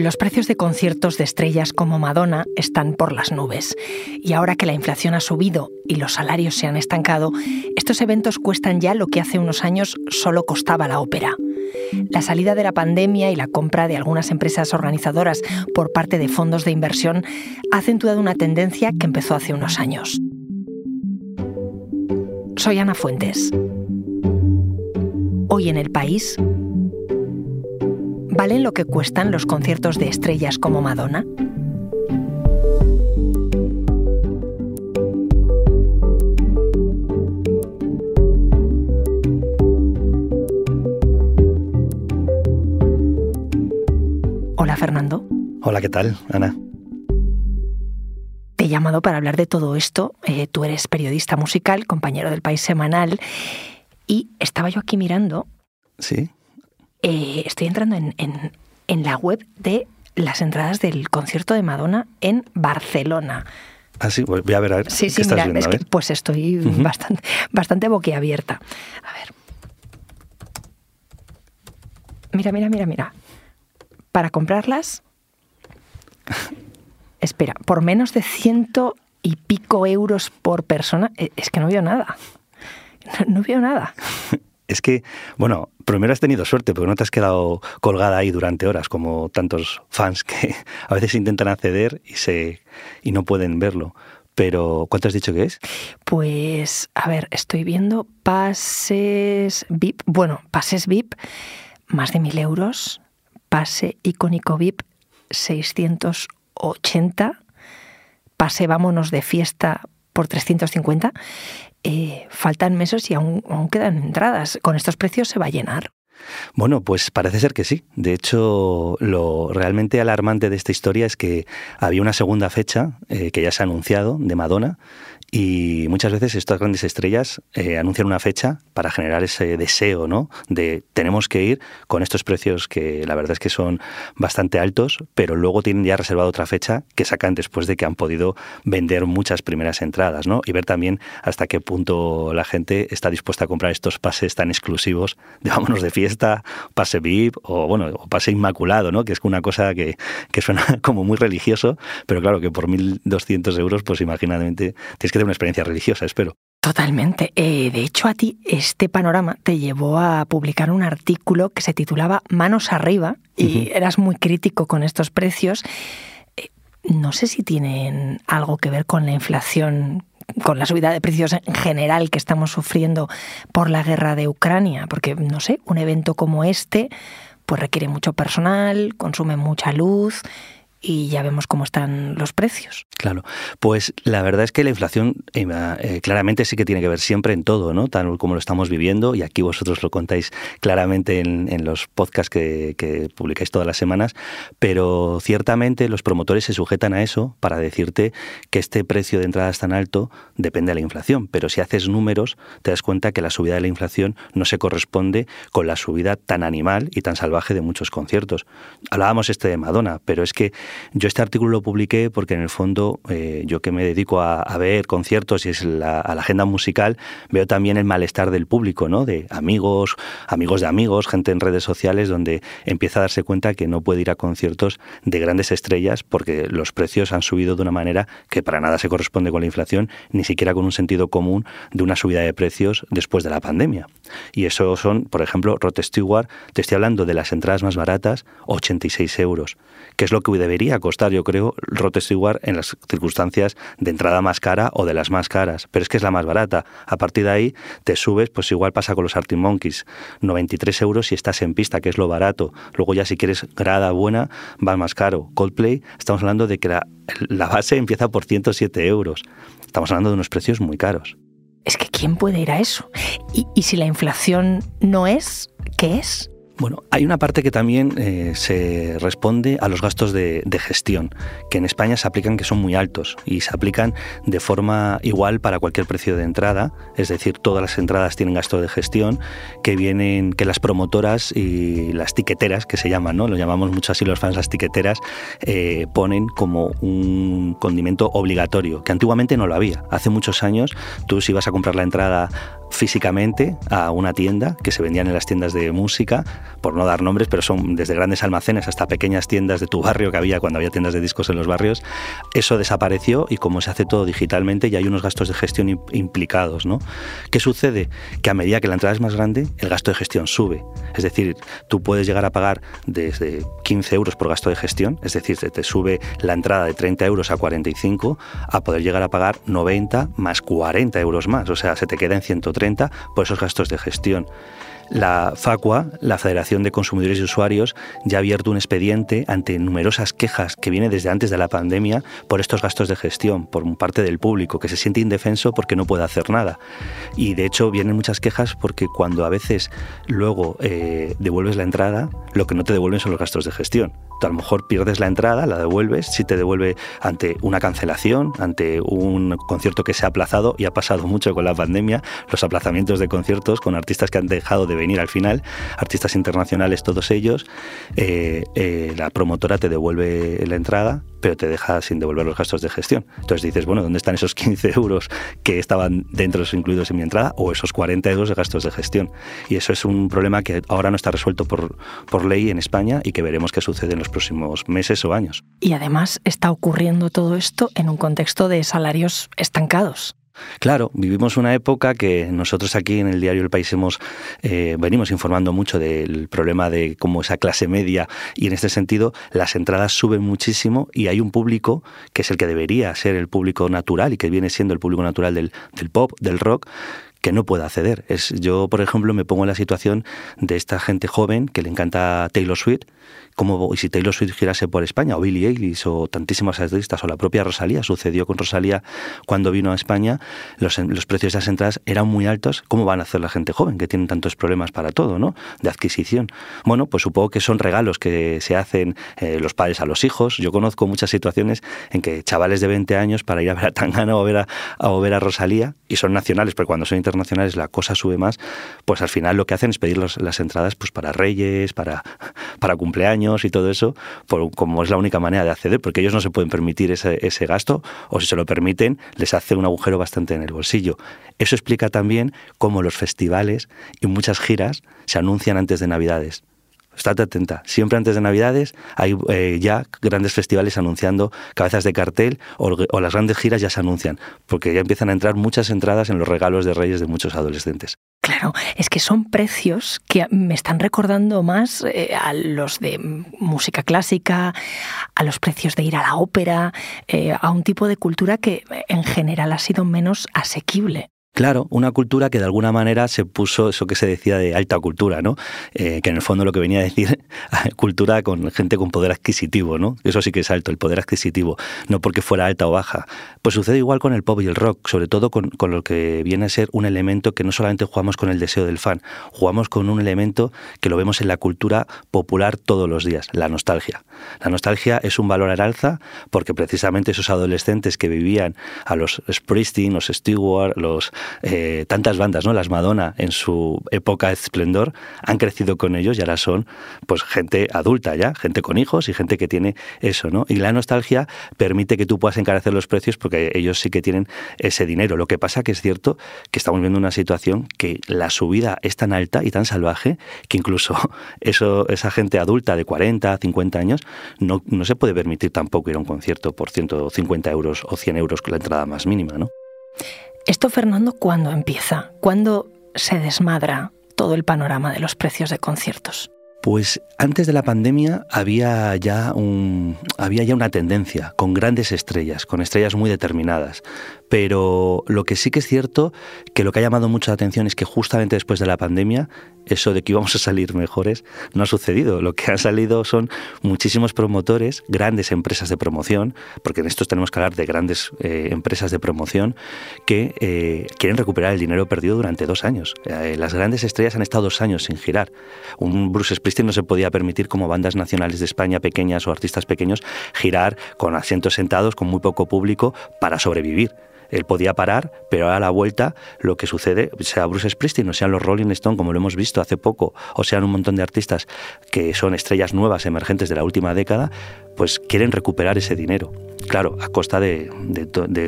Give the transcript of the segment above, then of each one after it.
Los precios de conciertos de estrellas como Madonna están por las nubes. Y ahora que la inflación ha subido y los salarios se han estancado, estos eventos cuestan ya lo que hace unos años solo costaba la ópera. La salida de la pandemia y la compra de algunas empresas organizadoras por parte de fondos de inversión ha acentuado una tendencia que empezó hace unos años. Soy Ana Fuentes. Hoy en el país ¿Valen lo que cuestan los conciertos de estrellas como Madonna? Hola Fernando. Hola, ¿qué tal, Ana? Te he llamado para hablar de todo esto. Eh, tú eres periodista musical, compañero del País Semanal, y estaba yo aquí mirando. Sí. Eh, estoy entrando en, la web de las entradas del concierto de Madonna en Barcelona. Ah, sí, voy a ver, a ver. Sí, sí, mira, es que, pues estoy bastante, bastante boquiabierta. A ver. Mira, mira, mira, mira. Para comprarlas. espera, por menos de ciento y pico euros por persona, eh, es que no veo nada. no veo nada. es que, bueno, primero has tenido suerte porque no te has quedado colgada ahí durante horas como tantos fans que a veces intentan acceder y, se, y no pueden verlo. Pero, ¿cuánto has dicho que es? Pues, a ver, estoy viendo pases VIP. Bueno, pases VIP, más de mil euros. Pase icónico VIP, 680. Pase vámonos de fiesta por 350 eh, faltan meses y aún, quedan entradas. ¿Con estos precios se va a llenar? Bueno, pues parece ser que sí. De hecho, lo realmente alarmante de esta historia es que había una segunda fecha eh, que ya se ha anunciado de Madonna y muchas veces estas grandes estrellas eh, anuncian una fecha para generar ese deseo, ¿no? De tenemos que ir con estos precios que la verdad es que son bastante altos, pero luego tienen ya reservado otra fecha que sacan después de que han podido vender muchas primeras entradas, ¿no? Y ver también hasta qué punto la gente está dispuesta a comprar estos pases tan exclusivos de vámonos de fiesta, pase VIP o bueno, o pase inmaculado, ¿no? Que es una cosa que, que suena como muy religioso, pero claro que por 1.200 euros, pues imagínate, tienes que una experiencia religiosa, espero. Totalmente. Eh, de hecho, a ti este panorama te llevó a publicar un artículo que se titulaba Manos arriba y eras muy crítico con estos precios. Eh, no sé si tienen algo que ver con la inflación, con la subida de precios en general que estamos sufriendo por la guerra de Ucrania, porque, no sé, un evento como este pues requiere mucho personal, consume mucha luz y ya vemos cómo están los precios. Claro, pues la verdad es que la inflación eh, eh, claramente sí que tiene que ver siempre en todo, ¿no? Tal como lo estamos viviendo y aquí vosotros lo contáis claramente en, los podcasts que, publicáis todas las semanas, pero ciertamente los promotores se sujetan a eso para decirte que este precio de entrada es tan alto depende de la inflación, pero si haces números te das cuenta que la subida de la inflación no se corresponde con la subida tan animal y tan salvaje de muchos conciertos. Hablábamos este de Madonna, pero es que yo este artículo lo publiqué porque en el fondo eh, yo que me dedico a, ver conciertos y es la, a la agenda musical, veo también el malestar del público, ¿no? De amigos, amigos de amigos, gente en redes sociales donde empieza a darse cuenta que no puede ir a conciertos de grandes estrellas porque los precios han subido de una manera que para nada se corresponde con la inflación, ni siquiera con un sentido común de una subida de precios después de la pandemia. Y eso son, por ejemplo, Rod Stewart, te estoy hablando de las entradas más baratas, 86 euros, que es lo que debería a costar, yo creo, Rod Stewart en las circunstancias de entrada más cara o de las más caras, pero es que es la más barata. A partir de ahí te subes, pues igual pasa con los Arctic Monkeys, 93 euros si estás en pista, que es lo barato. Luego ya si quieres grada buena, va más caro. Coldplay, estamos hablando de que la, base empieza por 107 euros. Estamos hablando de unos precios muy caros. Es que ¿quién puede ir a eso? ¿Y, y si la inflación no es, qué es? Bueno, hay una parte que también eh, se responde a los gastos de, gestión, que en España se aplican que son muy altos y se aplican de forma igual para cualquier precio de entrada, es decir, todas las entradas tienen gasto de gestión que vienen, que las promotoras y las tiqueteras, que se llaman, ¿no? Lo llamamos mucho así los fans las tiqueteras, eh, ponen como un condimento obligatorio, que antiguamente no lo había. Hace muchos años tú si ibas a comprar la entrada físicamente a una tienda que se vendían en las tiendas de música, por no dar nombres, pero son desde grandes almacenes hasta pequeñas tiendas de tu barrio que había cuando había tiendas de discos en los barrios, eso desapareció y como se hace todo digitalmente ya hay unos gastos de gestión implicados, ¿no? ¿Qué sucede? Que a medida que la entrada es más grande, el gasto de gestión sube. Es decir, tú puedes llegar a pagar desde 15 euros por gasto de gestión, es decir, se te sube la entrada de 30 euros a 45, a poder llegar a pagar 90 más 40 euros más, o sea, se te queda en 130 por esos gastos de gestión. La FACUA, la Federación de Consumidores y Usuarios, ya ha abierto un expediente ante numerosas quejas que viene desde antes de la pandemia por estos gastos de gestión por parte del público, que se siente indefenso porque no puede hacer nada. Y de hecho vienen muchas quejas porque cuando a veces luego eh, devuelves la entrada, lo que no te devuelven son los gastos de gestión. Tú a lo mejor pierdes la entrada, la devuelves, si te devuelve ante una cancelación, ante un concierto que se ha aplazado, y ha pasado mucho con la pandemia, los aplazamientos de conciertos con artistas que han dejado de venir al final, artistas internacionales todos ellos, eh, eh, la promotora te devuelve la entrada, pero te deja sin devolver los gastos de gestión. Entonces dices, bueno, ¿dónde están esos 15 euros que estaban dentro incluidos en mi entrada o esos 40 euros de gastos de gestión? Y eso es un problema que ahora no está resuelto por, por ley en España y que veremos qué sucede en los próximos meses o años. Y además está ocurriendo todo esto en un contexto de salarios estancados. Claro, vivimos una época que nosotros aquí en el diario El País hemos eh, venimos informando mucho del problema de cómo esa clase media y en este sentido las entradas suben muchísimo y hay un público que es el que debería ser el público natural y que viene siendo el público natural del, del pop, del rock, que no puede acceder. Es, yo, por ejemplo, me pongo en la situación de esta gente joven que le encanta Taylor Swift como si Taylor Swift girase por España, o Billie Eilish, o tantísimas artistas, o la propia Rosalía, sucedió con Rosalía cuando vino a España, los, los precios de las entradas eran muy altos. ¿Cómo van a hacer la gente joven que tienen tantos problemas para todo, ¿no? De adquisición. Bueno, pues supongo que son regalos que se hacen eh, los padres a los hijos. Yo conozco muchas situaciones en que chavales de 20 años para ir a ver a Tangana o, ver a, o ver a Rosalía, y son nacionales, pero cuando son internacionales la cosa sube más, pues al final lo que hacen es pedir las entradas pues para reyes, para, para cumpleaños, y todo eso, por, como es la única manera de acceder, porque ellos no se pueden permitir ese, ese gasto, o si se lo permiten, les hace un agujero bastante en el bolsillo. Eso explica también cómo los festivales y muchas giras se anuncian antes de Navidades. Estate atenta. Siempre antes de Navidades hay eh, ya grandes festivales anunciando cabezas de cartel o, las grandes giras ya se anuncian, porque ya empiezan a entrar muchas entradas en los regalos de reyes de muchos adolescentes. Claro, es que son precios que me están recordando más eh, a los de música clásica, a los precios de ir a la ópera, eh, a un tipo de cultura que en general ha sido menos asequible. Claro, una cultura que de alguna manera se puso eso que se decía de alta cultura, ¿no? Eh, que en el fondo lo que venía a decir cultura con gente con poder adquisitivo, ¿no? Eso sí que es alto, el poder adquisitivo, no porque fuera alta o baja. Pues sucede igual con el pop y el rock, sobre todo con, con lo que viene a ser un elemento que no solamente jugamos con el deseo del fan, jugamos con un elemento que lo vemos en la cultura popular todos los días, la nostalgia. La nostalgia es un valor al alza porque precisamente esos adolescentes que vivían a los Springsteen, los Stewart, los eh, tantas bandas, ¿no? Las Madonna en su época de esplendor han crecido con ellos y ahora son pues gente adulta ya, gente con hijos y gente que tiene eso, ¿no? Y la nostalgia permite que tú puedas encarecer los precios porque ellos sí que tienen ese dinero. Lo que pasa que es cierto que estamos viendo una situación que la subida es tan alta y tan salvaje que incluso eso, esa gente adulta de 40, 50 años no, no se puede permitir tampoco ir a un concierto por 150 euros o 100 euros con la entrada más mínima, ¿no? Esto, Fernando, ¿cuándo empieza? ¿Cuándo se desmadra todo el panorama de los precios de conciertos? Pues antes de la pandemia había ya, un, había ya una tendencia con grandes estrellas, con estrellas muy determinadas. Pero lo que sí que es cierto, que lo que ha llamado mucha atención es que justamente después de la pandemia, eso de que íbamos a salir mejores, no ha sucedido. Lo que ha salido son muchísimos promotores, grandes empresas de promoción, porque en estos tenemos que hablar de grandes eh, empresas de promoción, que eh, quieren recuperar el dinero perdido durante dos años. Eh, las grandes estrellas han estado dos años sin girar. Un Bruce Springsteen no se podía permitir como bandas nacionales de España pequeñas o artistas pequeños girar con asientos sentados, con muy poco público, para sobrevivir él podía parar, pero a la vuelta lo que sucede, sea Bruce Springsteen o sean los Rolling Stones, como lo hemos visto hace poco, o sean un montón de artistas que son estrellas nuevas, emergentes de la última década, pues quieren recuperar ese dinero. Claro, a costa de,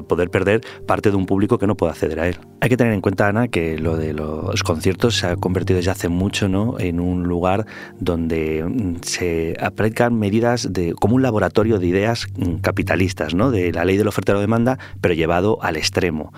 poder perder parte de un público que no puede acceder a él. Hay que tener en cuenta, Ana, que lo de los conciertos se ha convertido desde hace mucho ¿no? en un lugar donde mm, se aplican medidas de, como un laboratorio de ideas mm, capitalistas, ¿no? de la ley de la oferta y la demanda, pero llevado al extremo.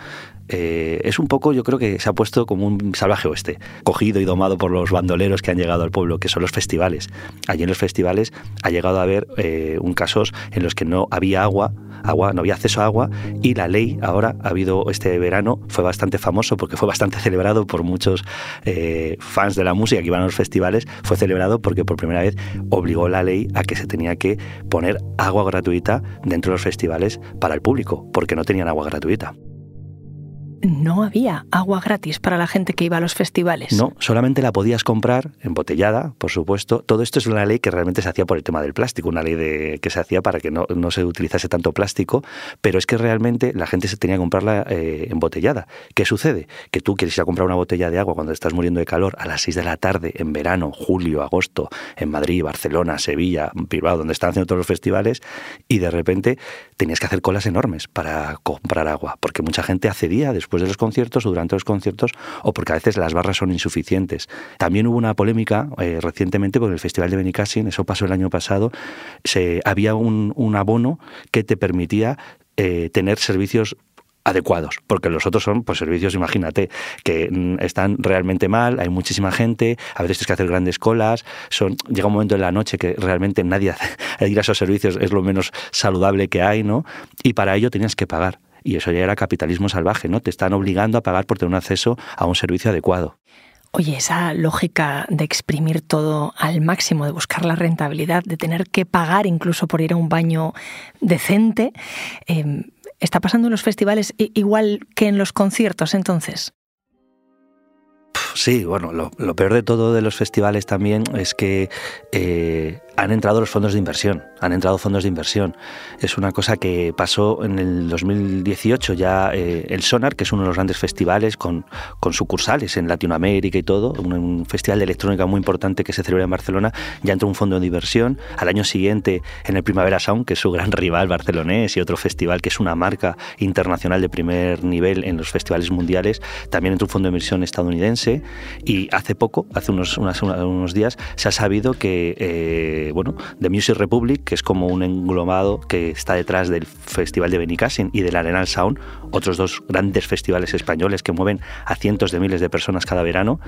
Eh, es un poco, yo creo que se ha puesto como un salvaje oeste, cogido y domado por los bandoleros que han llegado al pueblo, que son los festivales. Allí en los festivales ha llegado a haber eh, un casos en los que no había agua, agua, no había acceso a agua y la ley ahora ha habido este verano fue bastante famoso porque fue bastante celebrado por muchos eh, fans de la música que iban a los festivales, fue celebrado porque por primera vez obligó la ley a que se tenía que poner agua gratuita dentro de los festivales para el público, porque no tenían agua gratuita no había agua gratis para la gente que iba a los festivales. No, solamente la podías comprar embotellada, por supuesto. Todo esto es una ley que realmente se hacía por el tema del plástico, una ley de, que se hacía para que no, se utilizase tanto plástico, pero es que realmente la gente se tenía que comprarla eh, embotellada. ¿Qué sucede? Que tú quieres ir a comprar una botella de agua cuando estás muriendo de calor a las 6 de la tarde, en verano, julio, agosto, en Madrid, Barcelona, Sevilla, Bilbao, donde están haciendo todos los festivales, y de repente tenías que hacer colas enormes para comprar agua, porque mucha gente accedía después de los conciertos o durante los conciertos o porque a veces las barras son insuficientes. También hubo una polémica eh, recientemente con el Festival de Benicassin, eso pasó el año pasado, se, había un, abono que te permitía eh, tener servicios adecuados, porque los otros son pues servicios, imagínate, que mm, están realmente mal, hay muchísima gente, a veces tienes que hacer grandes colas, son llega un momento en la noche que realmente nadie hace, ir a esos servicios es lo menos saludable que hay, ¿no? Y para ello tenías que pagar y eso ya era capitalismo salvaje, ¿no? Te están obligando a pagar por tener un acceso a un servicio adecuado. Oye, esa lógica de exprimir todo al máximo, de buscar la rentabilidad, de tener que pagar incluso por ir a un baño decente, em, ¿está pasando en los festivales igual que en los conciertos entonces? Sí, bueno, lo, peor de todo de los festivales también es que eh, han entrado los fondos de inversión, han entrado fondos de inversión. Es una cosa que pasó en el 2018 ya eh, el Sonar, que es uno de los grandes festivales con, con sucursales en Latinoamérica y todo, un, festival de electrónica muy importante que se celebra en Barcelona, ya entró un fondo de inversión. Al año siguiente en el Primavera Sound, que es su gran rival barcelonés y otro festival que es una marca internacional de primer nivel en los festivales mundiales, también entró un fondo de inversión estadounidense y hace poco, hace unos, unos días, se ha sabido que... Eh, bueno, The Music Republic, que es como un englomado que está detrás del Festival de Benicassin y del Arenal Sound, otros dos grandes festivales españoles que mueven a cientos de miles de personas cada verano,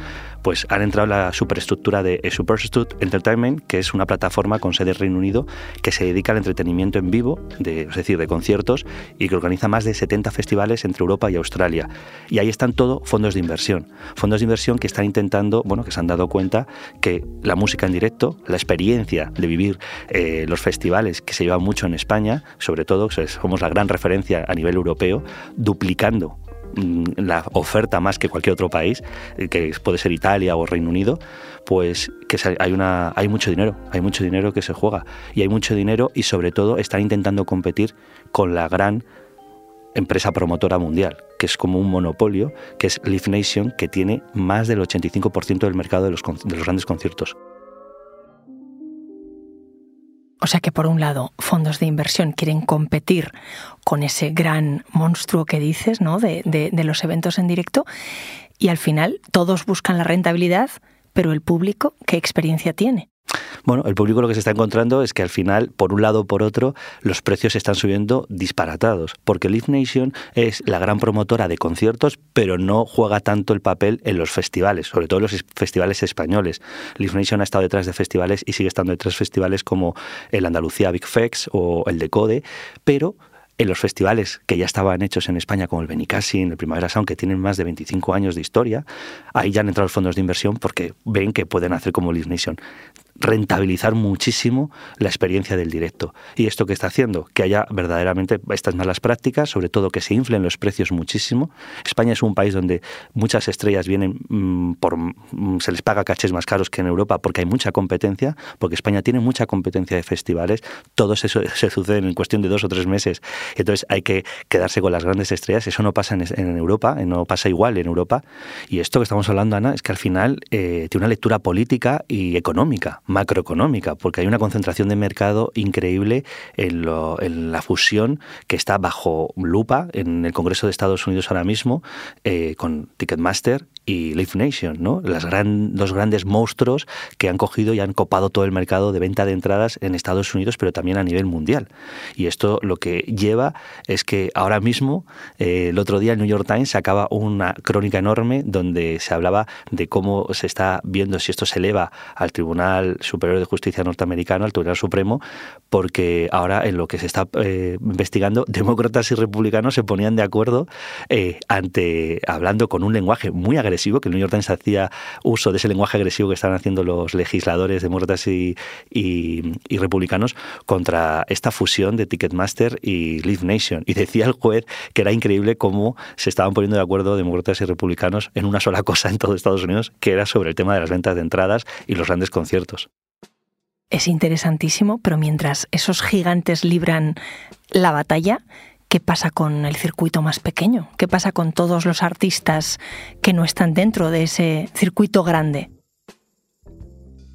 pues han entrado en la superestructura de Superstitute Entertainment, que es una plataforma con sede en Reino Unido que se dedica al entretenimiento en vivo, de, es decir, de conciertos, y que organiza más de 70 festivales entre Europa y Australia. Y ahí están todo fondos de inversión. Fondos de inversión que están intentando, bueno, que se han dado cuenta que la música en directo, la experiencia de vivir eh, los festivales que se llevan mucho en España, sobre todo somos la gran referencia a nivel europeo, duplicando mm, la oferta más que cualquier otro país, eh, que puede ser Italia o Reino Unido, pues que hay, una, hay mucho dinero, hay mucho dinero que se juega y hay mucho dinero y sobre todo están intentando competir con la gran empresa promotora mundial, que es como un monopolio, que es Live Nation, que tiene más del 85% del mercado de los, de los grandes conciertos. O sea que por un lado fondos de inversión quieren competir con ese gran monstruo que dices, ¿no? De, de, los eventos en directo y al final todos buscan la rentabilidad, pero el público, ¿qué experiencia tiene? Bueno, el público lo que se está encontrando es que al final, por un lado o por otro, los precios están subiendo disparatados, porque Live Nation es la gran promotora de conciertos, pero no juega tanto el papel en los festivales, sobre todo en los festivales españoles. Live Nation ha estado detrás de festivales y sigue estando detrás de festivales como el Andalucía Big Fex o el Decode, pero en los festivales que ya estaban hechos en España, como el Benicassin, el Primavera Sound, que tienen más de 25 años de historia, ahí ya han entrado los fondos de inversión porque ven que pueden hacer como Live Nation rentabilizar muchísimo la experiencia del directo. ¿Y esto que está haciendo? Que haya verdaderamente estas malas prácticas, sobre todo que se inflen los precios muchísimo. España es un país donde muchas estrellas vienen mm, por... Mm, se les paga cachés más caros que en Europa porque hay mucha competencia, porque España tiene mucha competencia de festivales. Todo eso se sucede en cuestión de dos o tres meses. Entonces hay que quedarse con las grandes estrellas. Eso no pasa en, Europa, no pasa igual en Europa. Y esto que estamos hablando, Ana, es que al final eh, tiene una lectura política y económica macroeconómica, porque hay una concentración de mercado increíble en, la fusión que está bajo lupa en el Congreso de Estados Unidos ahora mismo eh, con Ticketmaster y Live Nation, ¿no? Las gran, los grandes monstruos que han cogido y han copado todo el mercado de venta de entradas en Estados Unidos, pero también a nivel mundial. Y esto lo que lleva es que ahora mismo, eh, el otro día el New York Times sacaba una crónica enorme donde se hablaba de cómo se está viendo si esto se eleva al Tribunal Superior de Justicia norteamericano, al Tribunal Supremo, porque ahora en lo que se está eh, investigando, demócratas y republicanos se ponían de acuerdo eh, ante hablando con un lenguaje muy agresivo que el New York Times hacía uso de ese lenguaje agresivo que están haciendo los legisladores demócratas y, y, republicanos contra esta fusión de Ticketmaster y Live Nation. Y decía el juez que era increíble cómo se estaban poniendo de acuerdo demócratas y republicanos en una sola cosa en todo Estados Unidos, que era sobre el tema de las ventas de entradas y los grandes conciertos. Es interesantísimo, pero mientras esos gigantes libran la batalla, ¿Qué pasa con el circuito más pequeño? ¿Qué pasa con todos los artistas que no están dentro de ese circuito grande?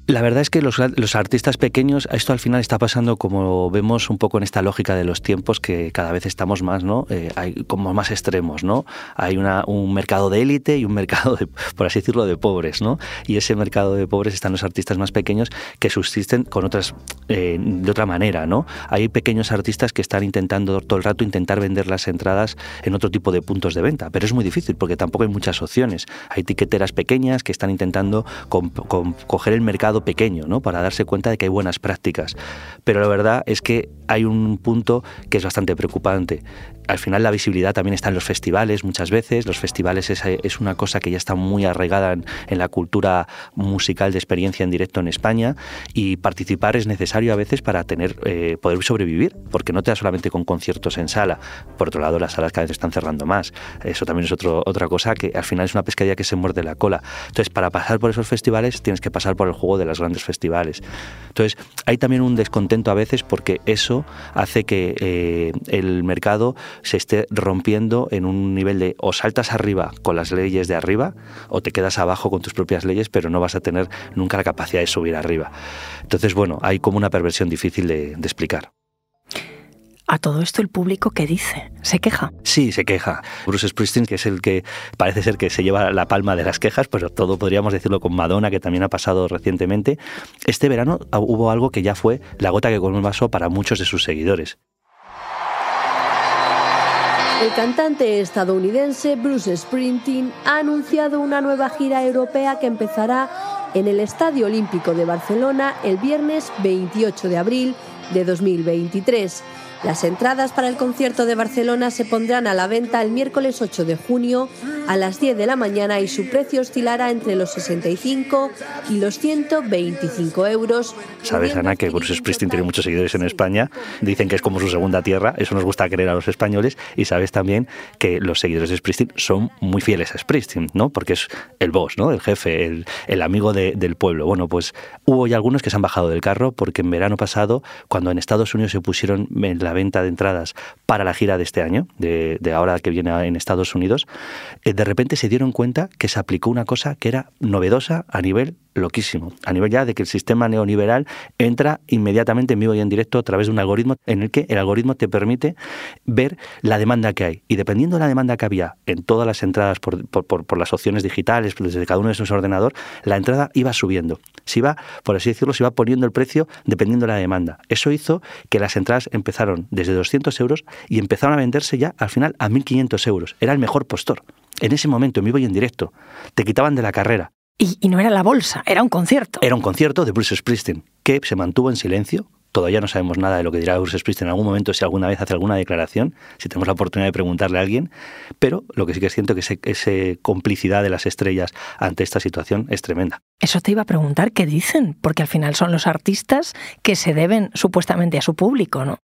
La verdad es que los, artistas pequeños, esto al final está pasando como vemos un poco en esta lógica de los tiempos que cada vez estamos más, ¿no? Eh, hay como más extremos, ¿no? Hay un mercado de élite y un mercado, de, por así decirlo, de pobres, ¿no? Y ese mercado de pobres están los artistas más pequeños que subsisten con otras, eh, de otra manera, ¿no? Hay pequeños artistas que están intentando todo el rato intentar vender las entradas en otro tipo de puntos de venta, pero es muy difícil porque tampoco hay muchas opciones. Hay tiqueteras pequeñas que están intentando coger el mercado pequeño, ¿no? Para darse cuenta de que hay buenas prácticas. Pero la verdad es que hay un punto que es bastante preocupante. Al final la visibilidad también está en los festivales muchas veces. Los festivales es, una cosa que ya está muy arraigada en, la cultura musical de experiencia en directo en España y participar es necesario a veces para tener eh, poder sobrevivir, porque no te da solamente con conciertos en sala. Por otro lado, las salas cada vez están cerrando más. Eso también es otro, otra cosa que al final es una pescadilla que se muerde la cola. Entonces, para pasar por esos festivales tienes que pasar por el juego de los grandes festivales. Entonces, hay también un descontento a veces porque eso hace que eh, el mercado se esté rompiendo en un nivel de o saltas arriba con las leyes de arriba o te quedas abajo con tus propias leyes, pero no vas a tener nunca la capacidad de subir arriba. Entonces, bueno, hay como una perversión difícil de explicar. A todo esto el público qué dice? ¿Se queja? Sí, se queja. Bruce Springsteen, que es el que parece ser que se lleva la palma de las quejas, pero todo podríamos decirlo con Madonna, que también ha pasado recientemente. Este verano hubo algo que ya fue la gota que colmó el vaso para muchos de sus seguidores. El cantante estadounidense Bruce Springsteen ha anunciado una nueva gira europea que empezará en el Estadio Olímpico de Barcelona el viernes 28 de abril de 2023. Las entradas para el concierto de Barcelona se pondrán a la venta el miércoles 8 de junio a las 10 de la mañana y su precio oscilará entre los 65 y los 125 euros. Sabes, Ana, que Bruce Springsteen tiene muchos seguidores en España. Dicen que es como su segunda tierra. Eso nos gusta creer a los españoles. Y sabes también que los seguidores de Springsteen son muy fieles a Springsteen, ¿no? Porque es el boss, ¿no? El jefe, el, el amigo del pueblo. Bueno, pues hubo ya algunos que se han bajado del carro porque en verano pasado, cuando en Estados Unidos se pusieron en la venta de entradas para la gira de este año, de, ahora que viene en Estados Unidos, eh, de repente se dieron cuenta que se aplicó una cosa que era novedosa a nivel loquísimo, a nivel ya de que el sistema neoliberal entra inmediatamente en vivo y en directo a través de un algoritmo en el que el algoritmo te permite ver la demanda que hay. Y dependiendo de la demanda que había en todas las entradas por, por, las opciones digitales, desde cada uno de esos ordenadores, la entrada iba subiendo. Se iba, por así decirlo, se iba poniendo el precio dependiendo de la demanda. Eso hizo que las entradas empezaron desde 200 euros y empezaron a venderse ya al final a 1.500 euros. Era el mejor postor. En ese momento, en vivo y en directo. Te quitaban de la carrera. Y, no era la bolsa, era un concierto. Era un concierto de Bruce Springsteen, que se mantuvo en silencio. Todavía no sabemos nada de lo que dirá Bruce Springsteen en algún momento, si alguna vez hace alguna declaración, si tenemos la oportunidad de preguntarle a alguien. Pero lo que sí que siento que esa complicidad de las estrellas ante esta situación es tremenda. Eso te iba a preguntar qué dicen, porque al final son los artistas que se deben supuestamente a su público, ¿no?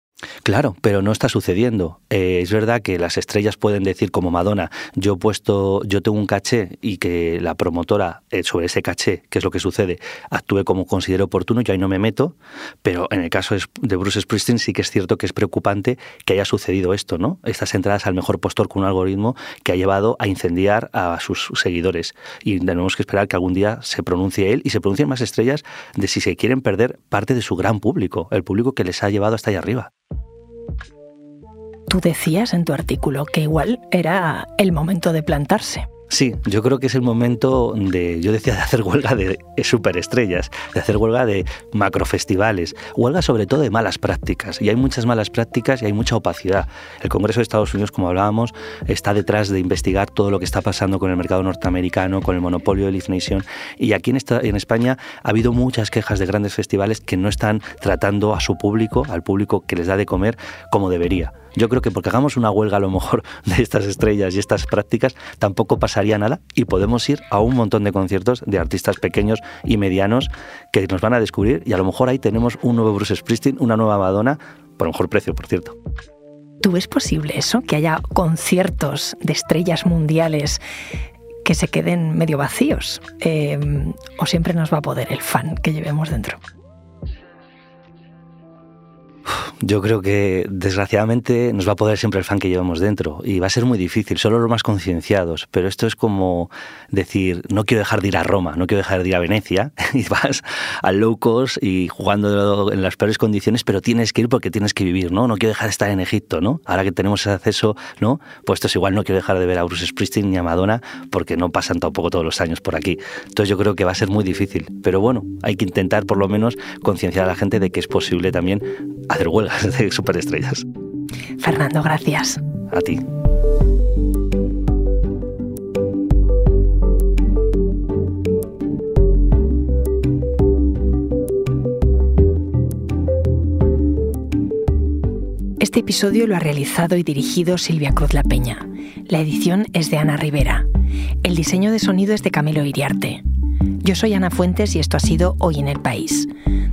Claro, pero no está sucediendo. Eh, es verdad que las estrellas pueden decir como Madonna, yo he puesto, yo tengo un caché y que la promotora eh, sobre ese caché, que es lo que sucede, actúe como considere oportuno, yo ahí no me meto, pero en el caso de Bruce Springsteen sí que es cierto que es preocupante que haya sucedido esto, ¿no? Estas entradas al mejor postor con un algoritmo que ha llevado a incendiar a sus seguidores. Y tenemos que esperar que algún día se pronuncie él y se pronuncien más estrellas de si se quieren perder parte de su gran público, el público que les ha llevado hasta allá arriba. Tú decías en tu artículo que igual era el momento de plantarse. Sí, yo creo que es el momento de, yo decía, de hacer huelga de superestrellas, de hacer huelga de macrofestivales, huelga sobre todo de malas prácticas. Y hay muchas malas prácticas y hay mucha opacidad. El Congreso de Estados Unidos, como hablábamos, está detrás de investigar todo lo que está pasando con el mercado norteamericano, con el monopolio de Live Nation. Y aquí en, en España ha habido muchas quejas de grandes festivales que no están tratando a su público, al público que les da de comer, como debería. Yo creo que porque hagamos una huelga a lo mejor de estas estrellas y estas prácticas, tampoco pasaría nada y podemos ir a un montón de conciertos de artistas pequeños y medianos que nos van a descubrir y a lo mejor ahí tenemos un nuevo Bruce Springsteen, una nueva Madonna, por mejor precio, por cierto. ¿Tú ves posible eso? Que haya conciertos de estrellas mundiales que se queden medio vacíos? Eh, ¿O siempre nos va a poder el fan que llevemos dentro? Yo creo que desgraciadamente nos va a poder siempre el fan que llevamos dentro y va a ser muy difícil, solo los más concienciados, pero esto es como decir, no quiero dejar de ir a Roma, no quiero dejar de ir a Venecia y vas a low cost y jugando en las peores condiciones, pero tienes que ir porque tienes que vivir, ¿no? No quiero dejar de estar en Egipto, ¿no? Ahora que tenemos ese acceso, ¿no? Pues esto es igual, no quiero dejar de ver a Bruce Springsteen ni a Madonna porque no pasan tampoco todos los años por aquí. Entonces yo creo que va a ser muy difícil, pero bueno, hay que intentar por lo menos concienciar a la gente de que es posible también hacer huelgas de superestrellas. Fernando, gracias. A ti. Este episodio lo ha realizado y dirigido Silvia Cruz La Peña. La edición es de Ana Rivera. El diseño de sonido es de Camilo Iriarte. Yo soy Ana Fuentes y esto ha sido Hoy en el País.